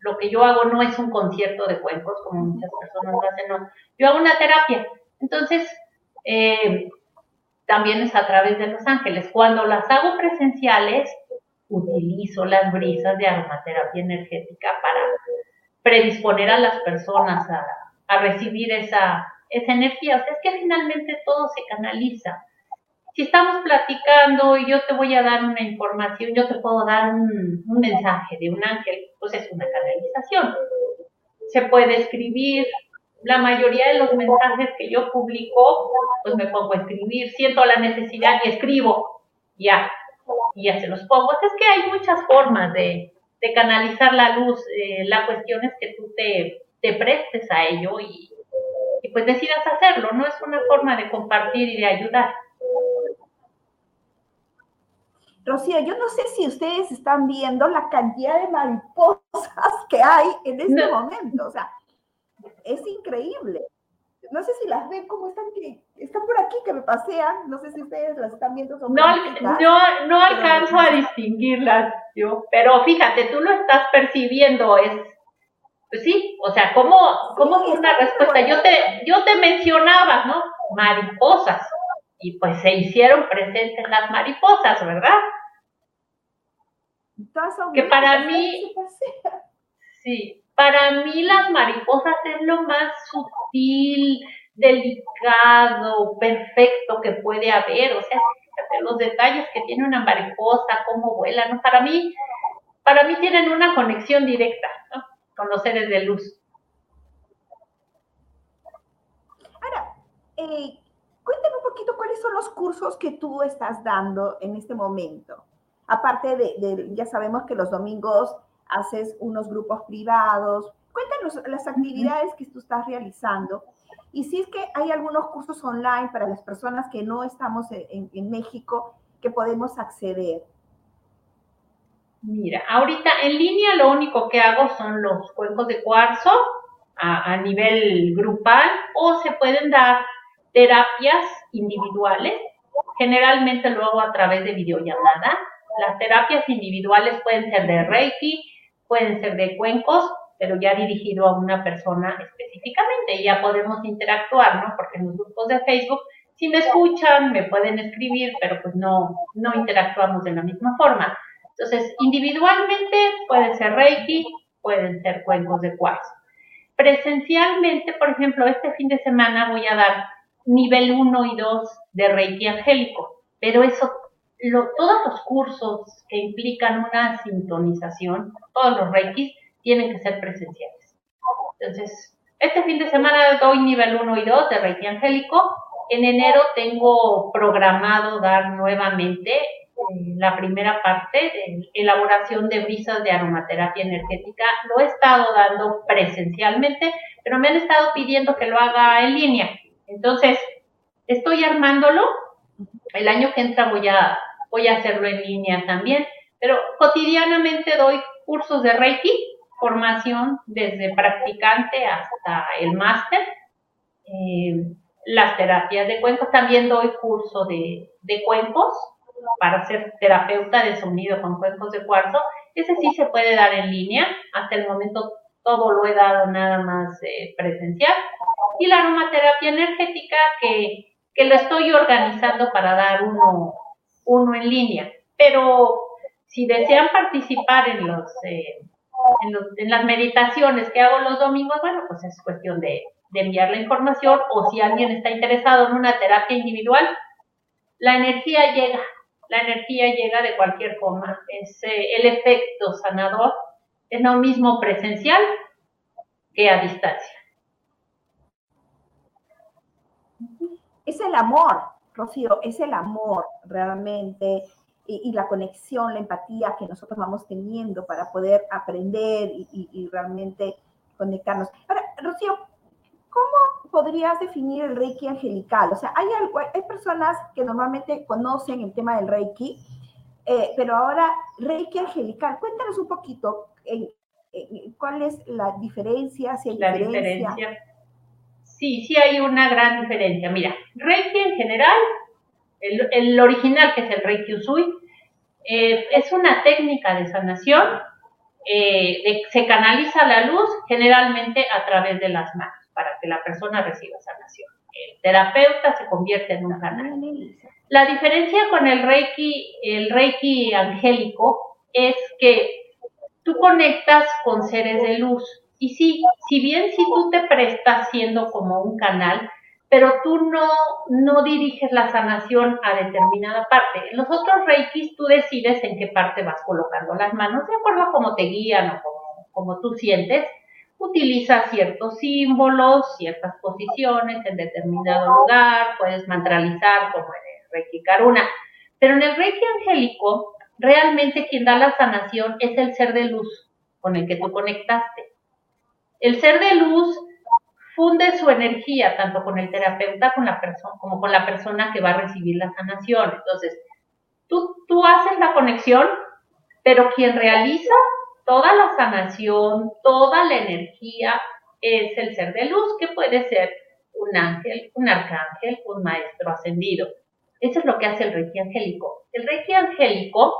Speaker 2: lo que yo hago no es un concierto de cuencos como muchas personas lo hacen, no. Yo hago una terapia. Entonces, eh, también es a través de Los Ángeles. Cuando las hago presenciales, utilizo las brisas de aromaterapia energética para predisponer a las personas a, a recibir esa, esa energía. O sea, es que finalmente todo se canaliza si estamos platicando y yo te voy a dar una información, yo te puedo dar un, mensaje de un ángel, pues es una canalización. Se puede escribir, la mayoría de los mensajes que yo publico, pues me pongo a escribir, siento la necesidad y escribo, ya, y ya se los pongo. Es que hay muchas formas de, canalizar la luz, eh, la cuestión es que tú te, prestes a ello y, y pues decidas hacerlo, no es una forma de compartir y de ayudar.
Speaker 1: Rocío, yo no sé si ustedes están viendo la cantidad de mariposas [LAUGHS] que hay en este momento. O sea, es increíble. No sé si las ven como están, que están por aquí, que me pasean. No sé si ustedes las están viendo.
Speaker 2: no, no, no alcanzo a distinguirlas yo, pero fíjate, tú lo estás percibiendo, es, pues sí, o sea, ¿cómo, cómo una respuesta? Yo te, yo te mencionaba, ¿no? Mariposas, y pues se hicieron presentes las mariposas, ¿verdad? Que para mí, [LAUGHS] sí, para mí las mariposas es lo más sutil, delicado, perfecto que puede haber. O sea, los detalles que tiene una mariposa, cómo vuela, ¿no? Para mí, para mí tienen una conexión directa con los seres de luz.
Speaker 1: Ahora, eh, cuéntame un poquito cuáles son los cursos que tú estás dando en este momento. Aparte de, ya sabemos que los domingos haces unos grupos privados. Cuéntanos las actividades que tú estás realizando y si es que hay algunos cursos online para las personas que no estamos en, México que podemos acceder.
Speaker 2: Mira, ahorita en línea lo único que hago son los cuencos de cuarzo a, a, nivel grupal o se pueden dar terapias individuales. Generalmente lo hago a través de videollamada las terapias individuales pueden ser de Reiki, pueden ser de cuencos, pero ya dirigido a una persona específicamente ya podemos interactuar, ¿no? Porque en los grupos de Facebook, si me escuchan, me pueden escribir, pero pues no, no interactuamos de la misma forma. Entonces, individualmente puede ser Reiki, pueden ser cuencos de cuarzo. Presencialmente, por ejemplo, este fin de semana voy a dar nivel 1 y 2 de Reiki angélico, pero eso todos los cursos que implican una sintonización, todos los reikis, tienen que ser presenciales. Entonces, este fin de semana doy nivel 1 y 2 de Reiki Angélico. En enero tengo programado dar nuevamente eh, la primera parte de elaboración de brisas de aromaterapia energética. Lo he estado dando presencialmente, pero me han estado pidiendo que lo haga en línea. Entonces, estoy armándolo. El año que entra voy a voy a hacerlo en línea también, pero cotidianamente doy cursos de Reiki, formación desde practicante hasta el máster, eh, las terapias de cuencos, también doy curso de, de cuencos para ser terapeuta de sonido con cuencos de cuarzo, ese sí se puede dar en línea, hasta el momento todo lo he dado nada más eh, presencial, y la aromaterapia energética que, que lo estoy organizando para dar uno uno en línea. Pero si desean participar en los, eh, en, las meditaciones que hago los domingos, bueno, pues es cuestión de, enviar la información o si alguien está interesado en una terapia individual, la energía llega, la energía llega de cualquier forma. Es eh, el efecto sanador, es lo mismo presencial que a distancia.
Speaker 1: Es el amor, Rocío, es el amor realmente y, la conexión, la empatía que nosotros vamos teniendo para poder aprender y, realmente conectarnos. Ahora, Rocío, podrías definir el Reiki angelical? O sea, hay, hay personas que normalmente conocen el tema del Reiki, eh, pero ahora Reiki angelical, cuéntanos un poquito cuál es la diferencia, si hay
Speaker 2: la diferencia. Sí, sí hay una gran diferencia. Mira, Reiki en general, el, original que es el Reiki Usui, eh, es una técnica de sanación eh, se canaliza la luz generalmente a través de las manos para que la persona reciba sanación. El terapeuta se convierte en un canal. La diferencia con el Reiki, el Reiki angélico, es que tú conectas con seres de luz. Y sí, si bien si tú te prestas siendo como un canal, pero tú no, no diriges la sanación a determinada parte. En los otros reikis tú decides en qué parte vas colocando las manos, de acuerdo a cómo te guían o como, tú sientes. Utilizas ciertos símbolos, ciertas posiciones en determinado lugar, puedes mantralizar como en el Reiki Karuna. Pero en el Reiki angélico, realmente quien da la sanación es el ser de luz con el que tú conectaste. El ser de luz funde su energía tanto con el terapeuta con la persona, como con la persona que va a recibir la sanación. Entonces, tú, tú haces la conexión, pero quien realiza toda la sanación, toda la energía, es el ser de luz, que puede ser un ángel, un arcángel, un maestro ascendido. Eso es lo que hace el Reiki angélico. El Reiki angélico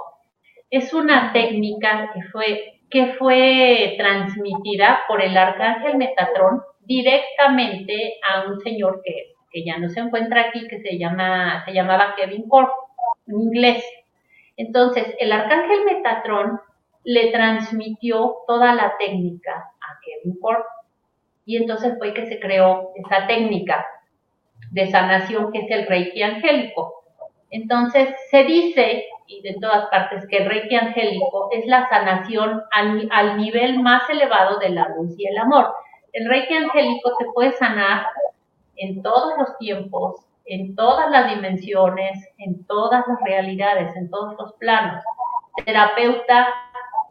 Speaker 2: es una técnica que fue, que fue transmitida por el arcángel Metatrón directamente a un señor que, ya no se encuentra aquí, que se, llama, se llamaba Kevin Corp, en inglés. Entonces, el arcángel Metatron le transmitió toda la técnica a Kevin Corp. Y entonces fue que se creó esa técnica de sanación que es el Reiki angélico. Entonces, se dice, y de todas partes, que el Reiki angélico es la sanación al, nivel más elevado de la luz y el amor. El Reiki angélico te puede sanar en todos los tiempos, en todas las dimensiones, en todas las realidades, en todos los planos. El terapeuta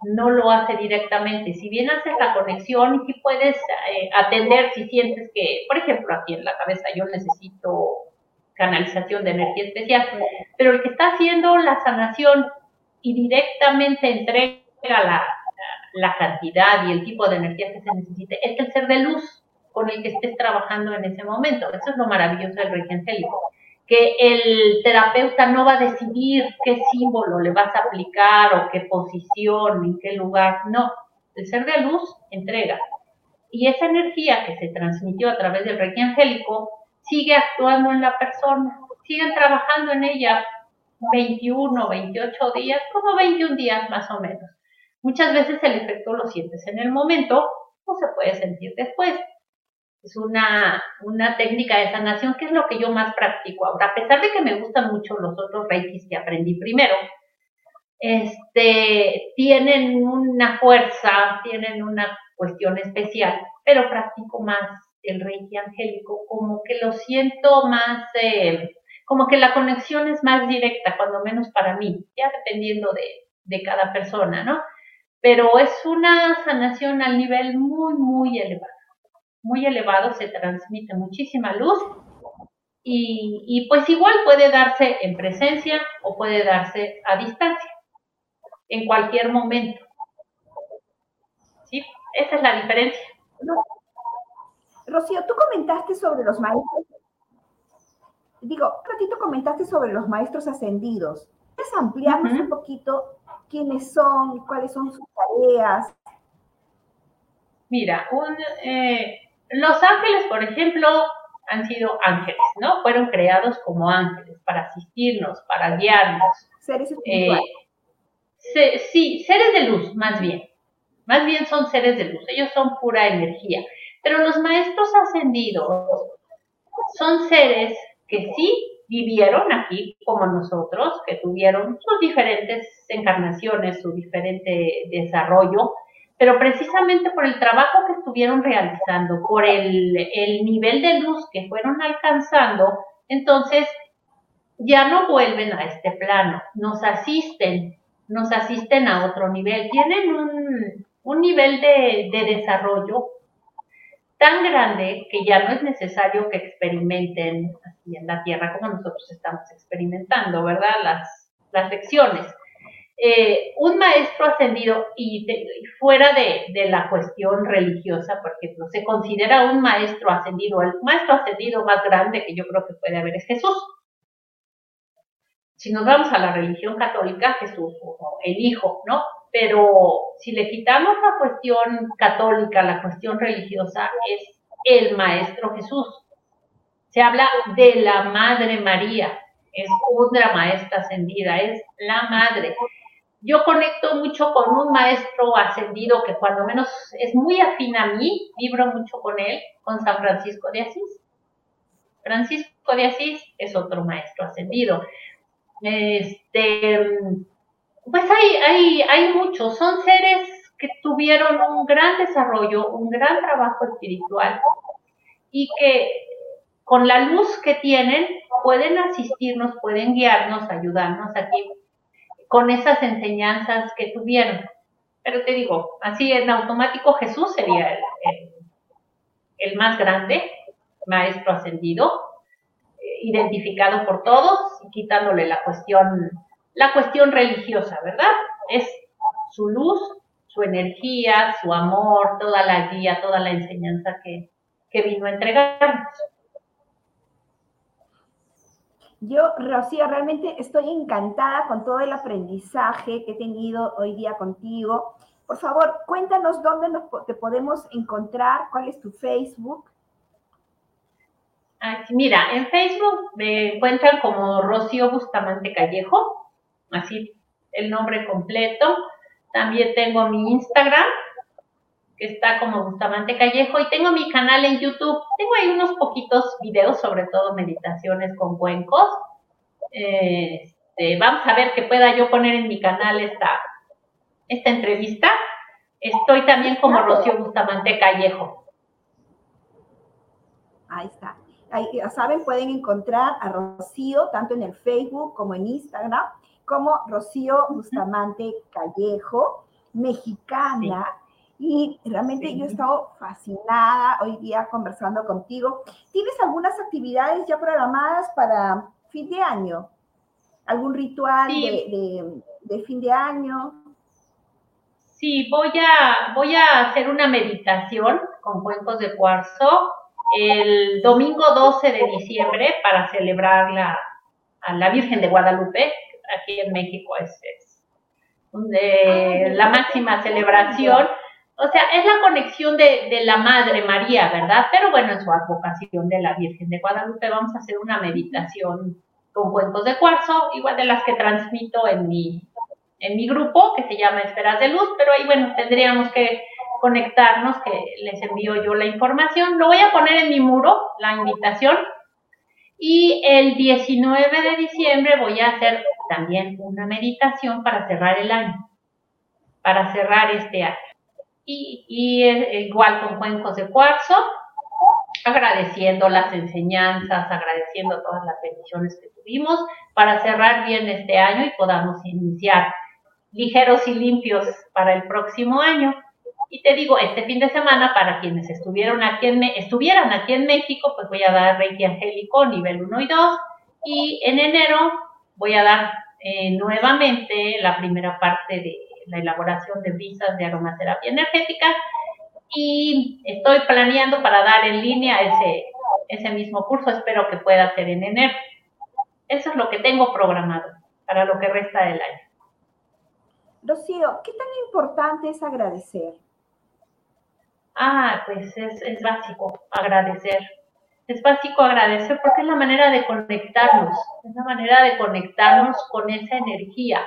Speaker 2: no lo hace directamente. Si bien haces la conexión y si puedes eh, atender si sientes que, por ejemplo, aquí en la cabeza yo necesito canalización de energía especial, pero el que está haciendo la sanación y directamente entrega la, la cantidad y el tipo de energía que se necesite, es el ser de luz con el que estés trabajando en ese momento. Eso es lo maravilloso del Reiki angélico, que el terapeuta no va a decidir qué símbolo le vas a aplicar o qué posición, en qué lugar, no. El ser de luz entrega. Y esa energía que se transmitió a través del Reiki angélico sigue actuando en la persona, siguen trabajando en ella 21, 28 días, como 21 días más o menos. Muchas veces el efecto lo sientes en el momento o se puede sentir después. Es una, una técnica de sanación que es lo que yo más practico ahora. A pesar de que me gustan mucho los otros reikis que aprendí primero, este, tienen una fuerza, tienen una cuestión especial, pero practico más el reiki angélico, como que lo siento más, eh, como que la conexión es más directa, cuando menos para mí, ya dependiendo de, de cada persona, ¿no? pero es una sanación al nivel muy, muy elevado. Muy elevado, se transmite muchísima luz y, pues igual puede darse en presencia o puede darse a distancia, en cualquier momento. ¿Sí? Esa es la diferencia.
Speaker 1: Rocío, tú comentaste sobre los maestros. Digo, un ratito comentaste sobre los maestros ascendidos. ¿Puedes ampliarnos un poquito quiénes son, cuáles son sus tareas.
Speaker 2: Mira, eh, los ángeles, por ejemplo, han sido ángeles, ¿no? Fueron creados como ángeles para asistirnos, para guiarnos.
Speaker 1: Seres espirituales.
Speaker 2: Eh, sí, seres de luz, más bien. Más bien son seres de luz, ellos son pura energía. Pero los maestros ascendidos son seres que sí vivieron aquí como nosotros, que tuvieron sus diferentes encarnaciones, su diferente desarrollo, pero precisamente por el trabajo que estuvieron realizando, por el, el nivel de luz que fueron alcanzando, entonces ya no vuelven a este plano, nos asisten, nos asisten a otro nivel, tienen un, un nivel de desarrollo tan grande que ya no es necesario que experimenten así en la Tierra como nosotros estamos experimentando, ¿verdad? Las, las lecciones. Eh, un maestro ascendido y, fuera de, la cuestión religiosa, porque no se considera un maestro ascendido, el maestro ascendido más grande que yo creo que puede haber es Jesús. Si nos vamos a la religión católica, Jesús, el Hijo, ¿no? Pero si le quitamos la cuestión católica, la cuestión religiosa, es el Maestro Jesús. Se habla de la Madre María, es otra maestra ascendida, es la Madre yo conecto mucho con un maestro ascendido que cuando menos es muy afín a mí, vibro mucho con él, con San Francisco de Asís. Francisco de Asís es otro maestro ascendido. Este, pues hay, hay, hay muchos, son seres que tuvieron un gran desarrollo, un gran trabajo espiritual y que con la luz que tienen pueden asistirnos, pueden guiarnos, ayudarnos aquí con esas enseñanzas que tuvieron. Pero te digo, así en automático Jesús sería el, más grande, maestro ascendido, eh, identificado por todos, quitándole la cuestión, la cuestión religiosa, ¿verdad? Es su luz, su energía, su amor, toda la guía, toda la enseñanza que, que vino a entregarnos.
Speaker 1: Yo, Rocío, realmente estoy encantada con todo el aprendizaje que he tenido hoy día contigo. Por favor, cuéntanos dónde nos, te podemos encontrar, cuál es tu Facebook.
Speaker 2: mira, en Facebook me encuentran como Rocío Bustamante Callejo, así el nombre completo. También tengo mi Instagram, que está como Bustamante Callejo, y tengo mi canal en YouTube. Tengo ahí unos poquitos videos, sobre todo meditaciones con cuencos. Este, vamos a ver que pueda yo poner en mi canal esta, esta entrevista. Estoy también como Rocío Bustamante Callejo.
Speaker 1: Ahí está. Ahí, ya saben, pueden encontrar a Rocío tanto en el Facebook como en Instagram, como Rocío Bustamante Callejo, mexicana. Y realmente yo he estado fascinada hoy día conversando contigo. ¿Tienes algunas actividades ya programadas para fin de año? ¿Algún ritual de, fin de año?
Speaker 2: Sí, voy a, voy a hacer una meditación con cuencos de cuarzo el domingo 12 de diciembre para celebrar la, a la Virgen de Guadalupe. Aquí en México es, es la máxima celebración. O sea, es la conexión de, de, la Madre María, ¿verdad? Pero bueno, en su advocación de la Virgen de Guadalupe vamos a hacer una meditación con cuentos de cuarzo, igual de las que transmito en mi, en mi grupo, que se llama Esperas de Luz, pero ahí, bueno, tendríamos que conectarnos, que les envío yo la información. Lo voy a poner en mi muro, la invitación. Y el 19 de diciembre voy a hacer también una meditación para cerrar el año, para cerrar este año y, igual con cuencos de cuarzo, agradeciendo las enseñanzas, agradeciendo todas las bendiciones que tuvimos para cerrar bien este año y podamos iniciar ligeros y limpios para el próximo año. Y te digo, este fin de semana, para quienes estuvieron aquí estuvieran aquí en México, pues voy a dar Reiki Angélico nivel 1 y 2. Y en enero voy a dar eh, nuevamente la primera parte de la elaboración de visas de aromaterapia energética y estoy planeando para dar en línea ese, ese mismo curso, espero que pueda ser en enero. Eso es lo que tengo programado para lo que resta del año.
Speaker 1: Rocío, ¿qué tan importante es agradecer?
Speaker 2: Ah, pues es, es básico agradecer. Es básico agradecer porque es la manera de conectarnos, es la manera de conectarnos con esa energía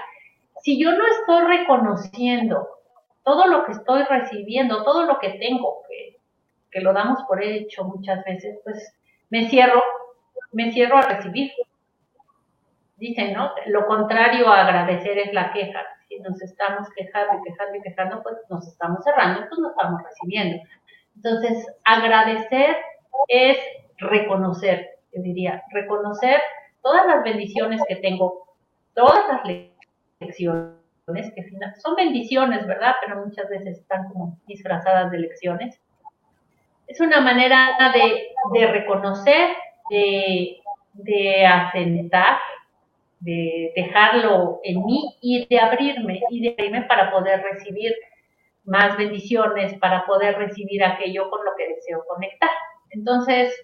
Speaker 2: si yo no estoy reconociendo todo lo que estoy recibiendo, todo lo que tengo, que, que lo damos por hecho muchas veces, pues me cierro, me cierro a recibir. Dicen, ¿no? Lo contrario a agradecer es la queja. Si nos estamos quejando y quejando y quejando, pues nos estamos cerrando, pues no estamos recibiendo. Entonces, agradecer es reconocer, yo diría, reconocer todas las bendiciones que tengo, todas las lecciones, que son bendiciones, ¿verdad? Pero muchas veces están como disfrazadas de lecciones. es una manera de, reconocer, de, de asentar, de dejarlo en mí y de abrirme y de abrirme para poder recibir más bendiciones, para poder recibir aquello con lo que deseo conectar. Entonces,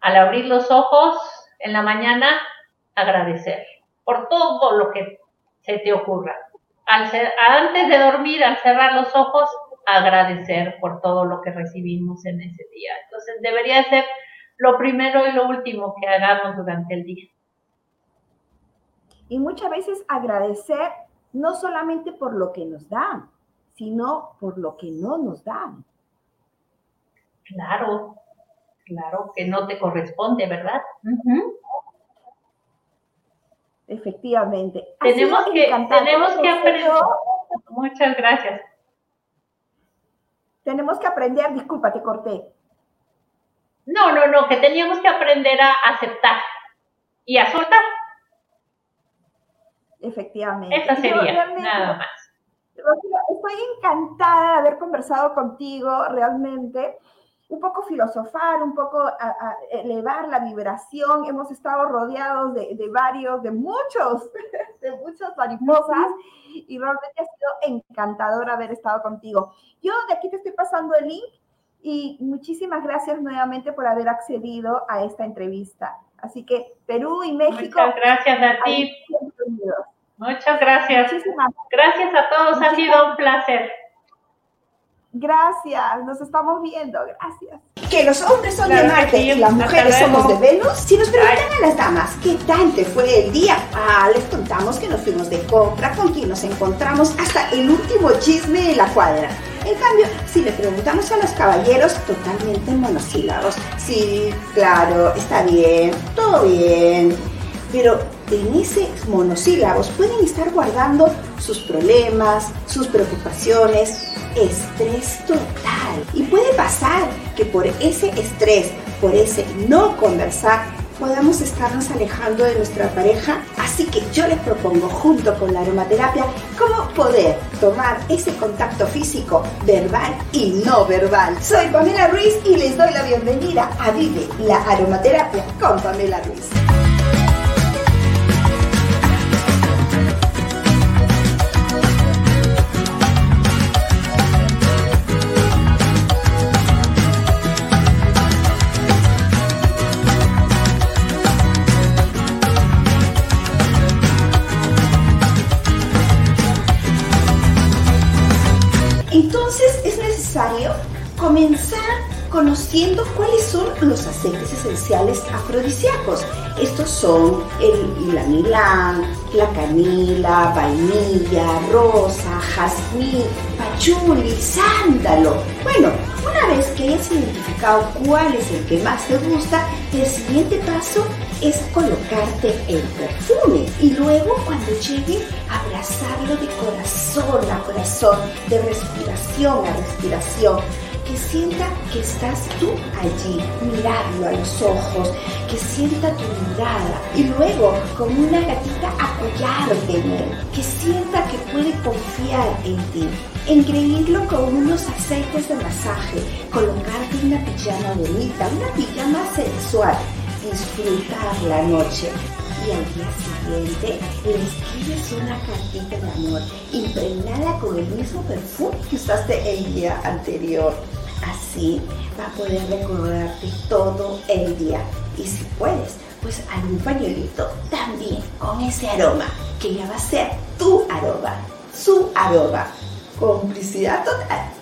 Speaker 2: al abrir los ojos en la mañana, agradecer por todo lo que se te ocurra. Al antes de dormir, al cerrar los ojos, agradecer por todo lo que recibimos en ese día. Entonces, debería ser lo primero y lo último que hagamos durante el día.
Speaker 3: Y muchas veces agradecer no solamente por lo que nos dan, sino por lo que no nos dan.
Speaker 2: Claro, claro, que no te corresponde, ¿verdad?
Speaker 3: Efectivamente.
Speaker 2: Tenemos que, tenemos que aprender. Muchas gracias.
Speaker 3: Tenemos que aprender, disculpa, te corté.
Speaker 2: No, no, no, que teníamos que aprender a aceptar y a soltar.
Speaker 3: Efectivamente.
Speaker 2: Sería, nada más.
Speaker 3: Estoy encantada de haber conversado contigo, realmente. Un poco filosofar, un poco elevar la vibración. Hemos estado rodeados de, de varios, de muchos, [LAUGHS] de muchas mariposas y realmente ha sido encantador haber estado contigo. Yo de aquí te estoy pasando el link y muchísimas gracias nuevamente por haber accedido a esta entrevista. Así que Perú y México.
Speaker 2: Muchas gracias a ti. Muchas gracias. Gracias a todos, ha sido un placer.
Speaker 3: Gracias, nos estamos viendo, gracias.
Speaker 1: Que los hombres son de Marte y las mujeres somos de Venus. Si nos preguntan a las damas qué tal te fue el día, ah, les contamos que nos fuimos de compra, con quien nos encontramos, hasta el último chisme en la cuadra. En cambio, si le preguntamos a los caballeros, totalmente monosílabos. Sí, claro, está bien, todo bien pero en ese monosílabos pueden estar guardando sus problemas, sus preocupaciones, estrés total. Y puede pasar que por ese estrés, por ese no conversar, podamos estarnos alejando de nuestra pareja. Así que yo les propongo junto con la aromaterapia cómo poder tomar ese contacto físico, verbal y no verbal. Soy Pamela Ruiz y les doy la bienvenida a Vive la Aromaterapia con Pamela Ruiz. Conociendo cuáles son los aceites esenciales afrodisíacos. Estos son el ilanilán, la canela, vainilla, rosa, jazmín, pachuli, sándalo. Bueno, una vez que hayas identificado cuál es el que más te gusta, el siguiente paso es colocarte el perfume y luego cuando llegue abrazarlo de corazón a corazón, de respiración a respiración que sienta que estás tú allí, mirarlo a los ojos, que sienta tu mirada y luego como una gatita apoyarte en él, que sienta que puede confiar en ti, engreírlo con unos aceites de masaje, colocarte una pijama bonita, una pijama sensual, disfrutar la noche y al día siguiente le escribes una cartita de amor impregnada con el mismo perfume que usaste el día anterior. Así va a poder recordarte todo el día. Y si puedes, pues algún pañuelito también con ese aroma, que ya va a ser tu aroma, su aroma. Complicidad total.